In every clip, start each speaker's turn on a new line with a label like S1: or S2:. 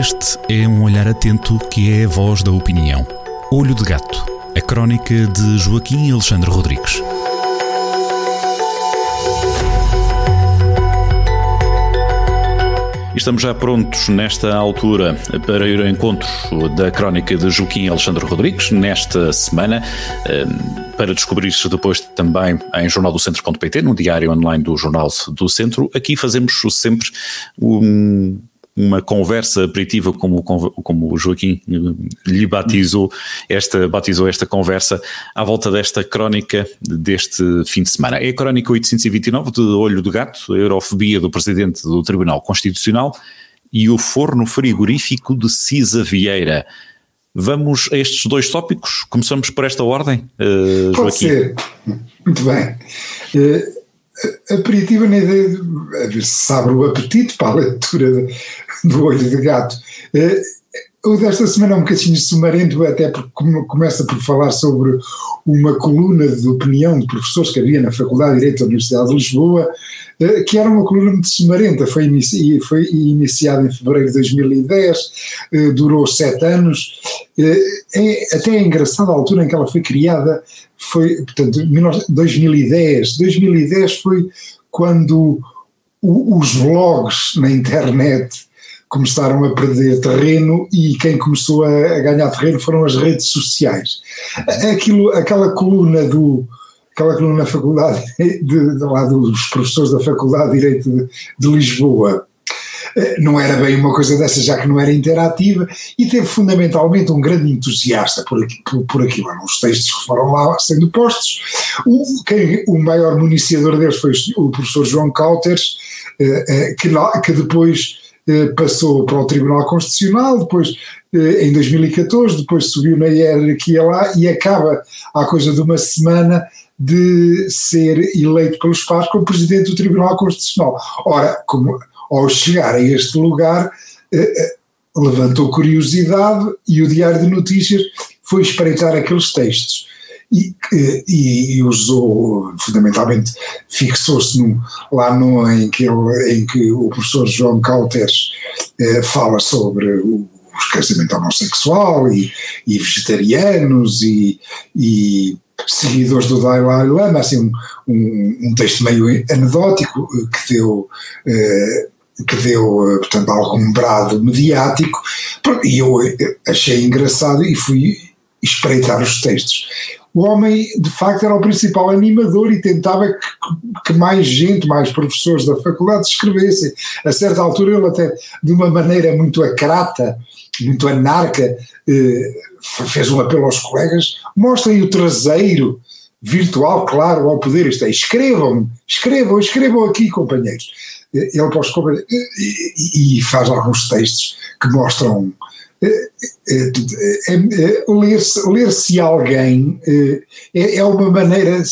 S1: Este é um olhar atento que é a voz da opinião. Olho de Gato, a crónica de Joaquim Alexandre Rodrigues. Estamos já prontos nesta altura para ir ao encontro da crónica de Joaquim Alexandre Rodrigues nesta semana ehm, para descobrir depois também em jornaldocentro.pt, no diário online do Jornal do Centro. Aqui fazemos sempre um, uma conversa aperitiva, como, como o Joaquim lhe batizou esta, batizou esta conversa à volta desta crónica deste fim de semana. É a crónica 829 de Olho do Gato, a eurofobia do Presidente do Tribunal Constitucional e o forno frigorífico de Cisa Vieira. Vamos a estes dois tópicos? Começamos por esta ordem, uh, Joaquim?
S2: Pode ser. Muito bem. Uh, aperitivo na ideia de a ver se sabe o apetite para a leitura do olho de gato. O desta semana é um bocadinho sumarento, até porque começa por falar sobre uma coluna de opinião de professores que havia na Faculdade de Direito da Universidade de Lisboa, eh, que era uma coluna muito sumarenta, foi, inici foi iniciada em fevereiro de 2010, eh, durou sete anos, é, até é engraçado a altura em que ela foi criada, foi, portanto, 2010, 2010 foi quando os blogs na internet começaram a perder terreno e quem começou a, ganhar terreno foram as redes sociais. Aquilo, aquela coluna do aquela coluna na faculdade de, de lá dos professores da faculdade de Direito de, de Lisboa eh, não era bem uma coisa dessa, já que não era interativa, e teve fundamentalmente um grande entusiasta por, por, por aquilo. Os textos que foram lá sendo postos. O, quem, o maior municiador deles foi o professor João Cauters, eh, eh, que, que depois passou para o Tribunal Constitucional, depois em 2014, depois subiu na hierarquia lá e acaba, há coisa de uma semana, de ser eleito pelos pares como Presidente do Tribunal Constitucional. Ora, como ao chegar a este lugar, eh, eh, levantou curiosidade e o Diário de Notícias foi espreitar aqueles textos. E, eh, e, e usou, fundamentalmente, fixou-se lá no, em, que ele, em que o professor João Cauters eh, fala sobre o, os casamento homossexual e, e vegetarianos e, e, seguidores do Dalai Lama, assim um, um, um texto meio anedótico que deu eh, que deu, eh, portanto, algum brado mediático, e eu eh, achei engraçado e fui espreitar os textos. O homem, de facto, era o principal animador e tentava que, que mais gente, mais professores da faculdade escrevessem. A certa altura, ele até, de uma maneira muito acrata, muito anarca, eh, fez um apelo aos colegas, mostrem o traseiro virtual, claro, ao poder, isto é, escrevam, escrevam, escrevam aqui, companheiros ele pós e, e faz alguns textos que mostram ler-se ler alguém é, é, uma maneira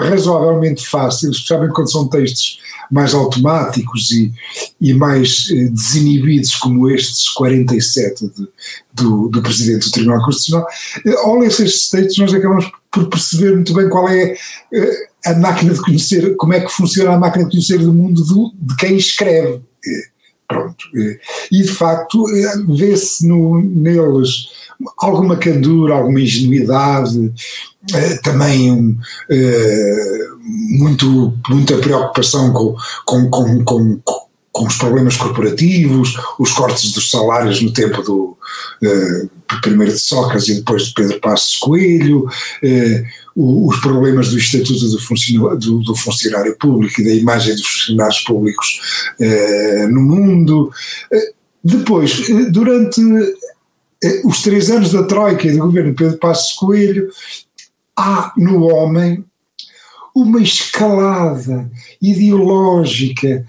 S2: razoavelmente fácil, especialmente quando são textos mais automáticos e, e mais desinibidos como estes 47 de, do, do Presidente do Tribunal Constitucional. Ao ler estes textos nós acabamos por perceber muito bem qual é a máquina de conhecer, como é que funciona a máquina de conhecer do mundo do, de quem escreve. Pronto. E de facto vê-se neles alguma candura, alguma ingenuidade, eh, também eh, muito, muita preocupação com, com, com, com, com os problemas corporativos, os cortes dos salários no tempo do primeiro de Sócrates e depois de Pedro Passos Coelho, os problemas do Estatuto do Funcionário, do, do funcionário Público e da imagem dos funcionários públicos uh, no mundo. Uh, depois, uh, durante os três anos da Troika e do governo Pedro Passos Coelho, há no homem uma escalada ideológica.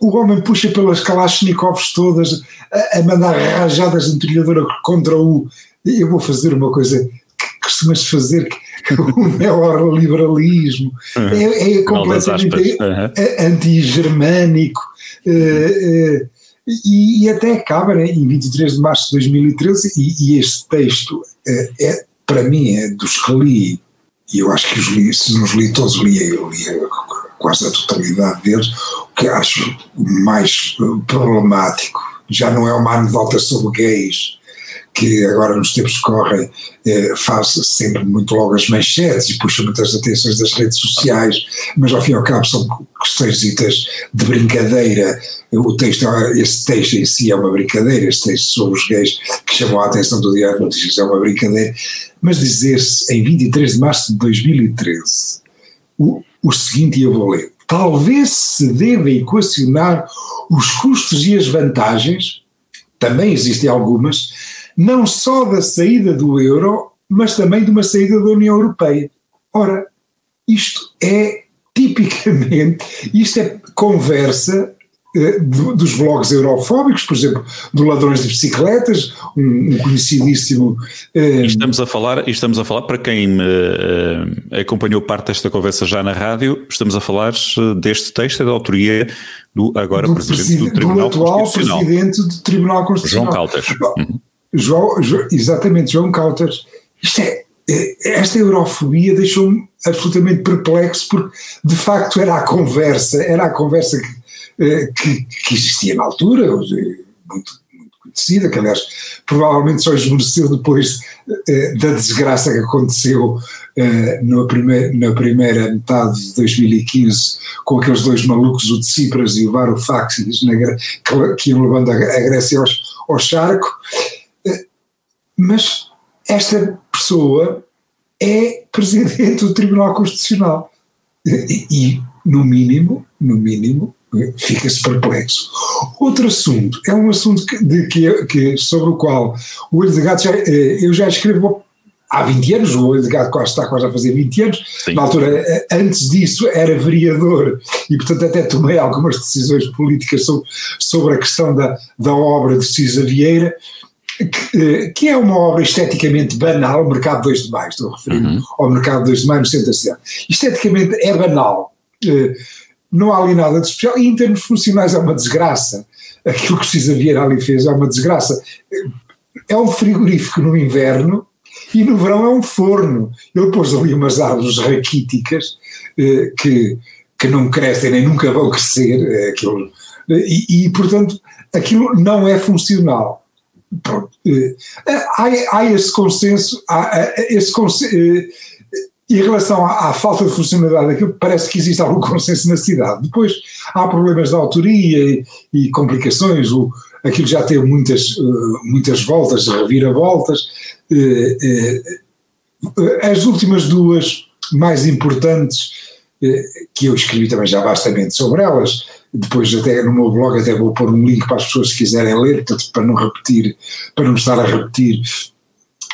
S2: O homem puxa pelas Kalashnikovs todas a, a mandar rajadas de trilhadora contra o. Eu vou fazer uma coisa costumas fazer o neoliberalismo uhum. é, é completamente uhum. anti-germânico uh, uh, e, e, até acaba né, em 23 de março de 2013 e, e este texto uh, é, para mim é dos que li e eu acho que os li, se não os li todos li, li quase a totalidade deles o que acho mais problemático já não é uma anedota sobre gays, que agora nos tempos que correm eh, faz sempre muito logo as manchetes e puxa muitas atenções das redes sociais, mas ao fim e ao cabo são questões de brincadeira. O texto, esse texto em si é uma brincadeira, esse texto sobre os gays que chamou a atenção do Diário de Notícias é uma brincadeira, mas dizer-se em 23 de março de 2013 o, o seguinte, e eu vou ler. Talvez se deva equacionar os custos e as vantagens, também existem algumas, não só da saída do euro, mas também de uma saída da União Europeia. Ora, isto é tipicamente, isto é conversa eh, dos blogs eurofóbicos, por exemplo, do Ladrões de Bicicletas, um, um conhecidíssimo.
S1: Eh, estamos a falar, estamos a falar para quem eh, acompanhou parte desta conversa já na rádio, estamos a falar deste texto da autoria do agora
S2: do
S1: presidente
S2: do Tribunal do atual presidente do Tribunal Constitucional.
S1: João Caltas. Uhum.
S2: João, exatamente, João Cautas. Isto é, é, esta eurofobia deixou-me absolutamente perplexo, porque de facto era a conversa, era a conversa que, eh, que, que existia na altura, muito, muito conhecida, que aliás provavelmente só esmoreceu depois eh, da desgraça que aconteceu eh, na, primeira, na primeira metade de 2015 com aqueles dois malucos, o Tsipras e o Varoufakis, que, iam levando a, Grécia ao charco. Mas esta pessoa é presidente do Tribunal Constitucional. E, e no mínimo, no mínimo, fica-se perplexo. Outro assunto, é um assunto que, de, que, que, sobre o qual o Olho de Gato já, eh, eu já escrevo há 20 anos, o Olho de Gato quase, está quase a fazer 20 anos, Sim. na altura, eh, antes disso era vereador e portanto até tomei algumas decisões políticas sobre, sobre a questão da, da obra de Cisa Vieira, que, que, é uma obra esteticamente banal, o Mercado 2 de Maio, estou a referir uhum. ao Mercado 2 de Maio no centro da cidade. Esteticamente é banal, eh, não há ali nada de especial, e em termos funcionais é uma desgraça. Aquilo que Cisa Vieira ali fez é uma desgraça. É um frigorífico no inverno e no verão é um forno. Ele pôs ali umas árvores raquíticas eh, que, que não crescem nem nunca vão crescer, eh, aquilo, e, e portanto aquilo não é funcional Pronto. Eh, há, há esse consenso, há esse consenso, eh, em relação à, à, falta de funcionalidade daquilo, parece que existe algum consenso na cidade. Depois há problemas de autoria e, e complicações, o, aquilo já teve muitas, eh, muitas voltas, reviravoltas. As últimas duas mais importantes, que eu escrevi também já bastante sobre elas, depois até no meu blog até vou pôr um link para as pessoas que quiserem ler, portanto, para não repetir, para não estar a repetir.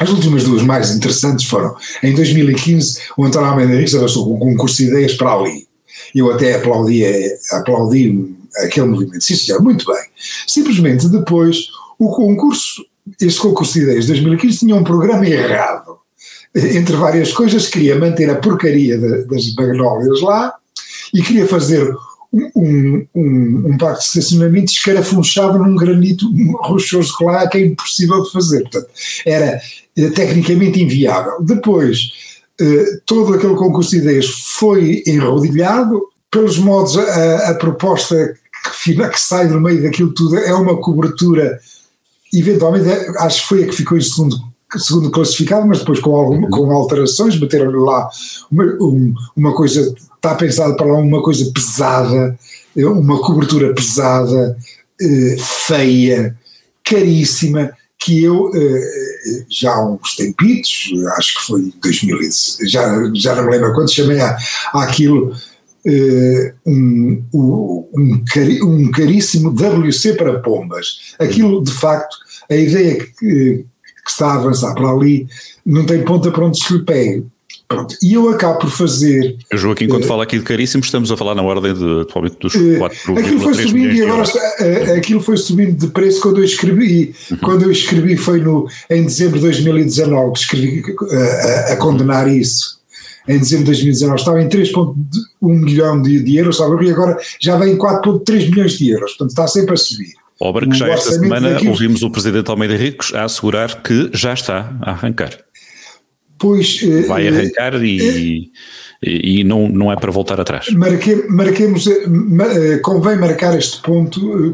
S2: As últimas duas mais interessantes foram, em 2015, o António Almeida avançou com um concurso de ideias para ali. Eu até aplaudi, aplaudi aquele movimento, sim senhor, muito bem. Simplesmente depois, o concurso, este concurso de ideias de 2015 tinha um programa errado. Entre várias coisas, queria manter a porcaria das magnólias lá e queria fazer um, um, um pacto de estacionamento escarafunchado num granito rochoso que lá que é impossível de fazer. Portanto, era eh, tecnicamente inviável. Depois, eh, todo aquele concurso de ideias foi enrodilhado, pelos modos, a, a proposta que, que, sai do meio daquilo tudo é uma cobertura, eventualmente, acho que foi a que ficou em segundo segundo classificado, mas depois com, alguma, com alterações, meteram lá uma, um, uma coisa, está pensado para lá uma coisa pesada, uma cobertura pesada, eh, feia, caríssima, que eu eh, já há uns tempitos, acho que foi em 2000, já, já não me lembro quando, chamei à, àquilo eh, um, um, um caríssimo WC para pombas. Aquilo, de facto, a ideia que, que está a avançar para ali, não tem ponta para onde se lhe pegue. Pronto. E eu acabo por fazer.
S1: Joaquim, quando uh, fala aqui de caríssimo, estamos a falar na ordem de, atualmente dos uh, 4
S2: Aquilo foi subindo e agora uh, aquilo foi subindo de preço quando eu escrevi. Uhum. Quando eu escrevi foi no, em dezembro de 2019 que escrevi uh, a condenar isso. Em dezembro de 2019 estava em 3,1 milhão de, de euros, sabe? e agora já vem em 4,3 milhões de euros. Portanto, está sempre a subir.
S1: Obra que já esta semana ouvimos o Presidente Almeida Ricos a assegurar que já está a arrancar.
S2: Pois.
S1: Vai eh, arrancar e, e não, não é para voltar atrás.
S2: Marque, marquemos, convém marcar este ponto,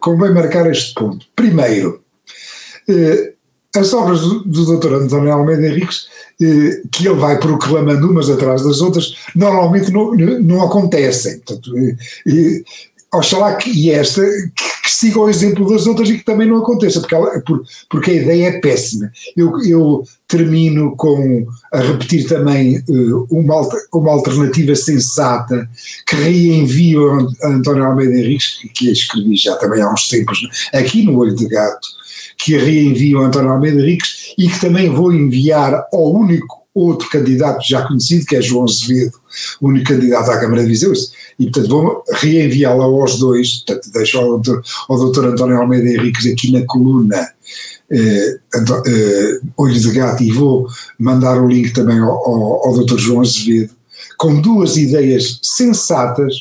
S2: convém marcar este ponto. Primeiro, as obras do, do Dr. António Almeida Henriques, eh, que ele vai proclamando umas atrás das outras, normalmente não, não acontecem. Portanto, eh, eh, oxalá que e esta que, que, siga o exemplo das outras e que também não aconteça, porque, ela, por, porque a ideia é péssima. Eu, eu termino com a repetir também uh, uma, uma alternativa sensata que reenvio a António Almeida Henriques, que, que escrevi já também há uns tempos aqui no Olho de Gato, que reenvio a António Almeida Henriques e que também vou enviar ao único outro candidato já conhecido, que é João Azevedo, único candidato à Câmara de Viseu, e portanto vou reenviá-la aos dois, portanto deixo ao doutor, ao doutor António Almeida Henriques aqui na coluna eh, eh, Olho de Gato e vou mandar o link também ao, ao, ao doutor João Azevedo, com duas ideias sensatas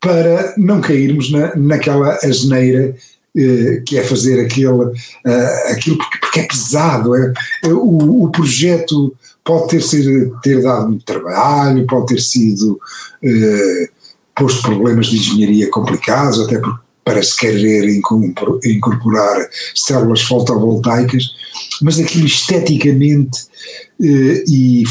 S2: para não cairmos na, naquela asneira eh, que é fazer aquele, eh, aquilo porque, porque é pesado. É, o, o, projeto pode ter, sido, ter dado muito trabalho, pode ter sido eh, posto problemas de engenharia complicados, até porque parece querer incorporar células fotovoltaicas, mas aquilo esteticamente eh, e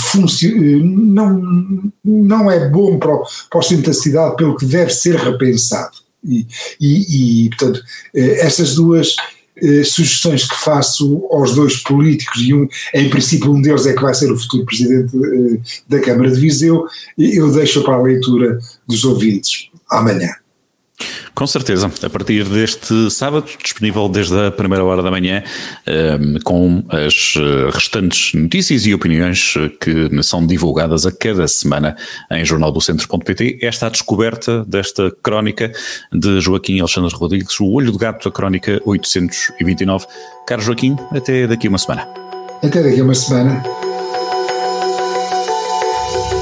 S2: não, não é bom para, o, a sustentabilidade, pelo que deve ser repensado. E, e, e portanto, eh, essas duas eh, sugestões que faço aos dois políticos, e um, em princípio um deles é que vai ser o futuro presidente eh, da Câmara de Viseu, eu deixo para a leitura dos ouvintes amanhã.
S1: Com certeza, a partir deste sábado, disponível desde a primeira hora da manhã, ehm, com as eh, restantes notícias e opiniões eh, que são divulgadas a cada semana em jornaldocentro.pt. Esta a descoberta desta crónica de Joaquim Alexandre Rodrigues, o Olho do Gato, a crónica 829. Caro Joaquim, até daqui a uma semana.
S2: Até daqui a uma semana.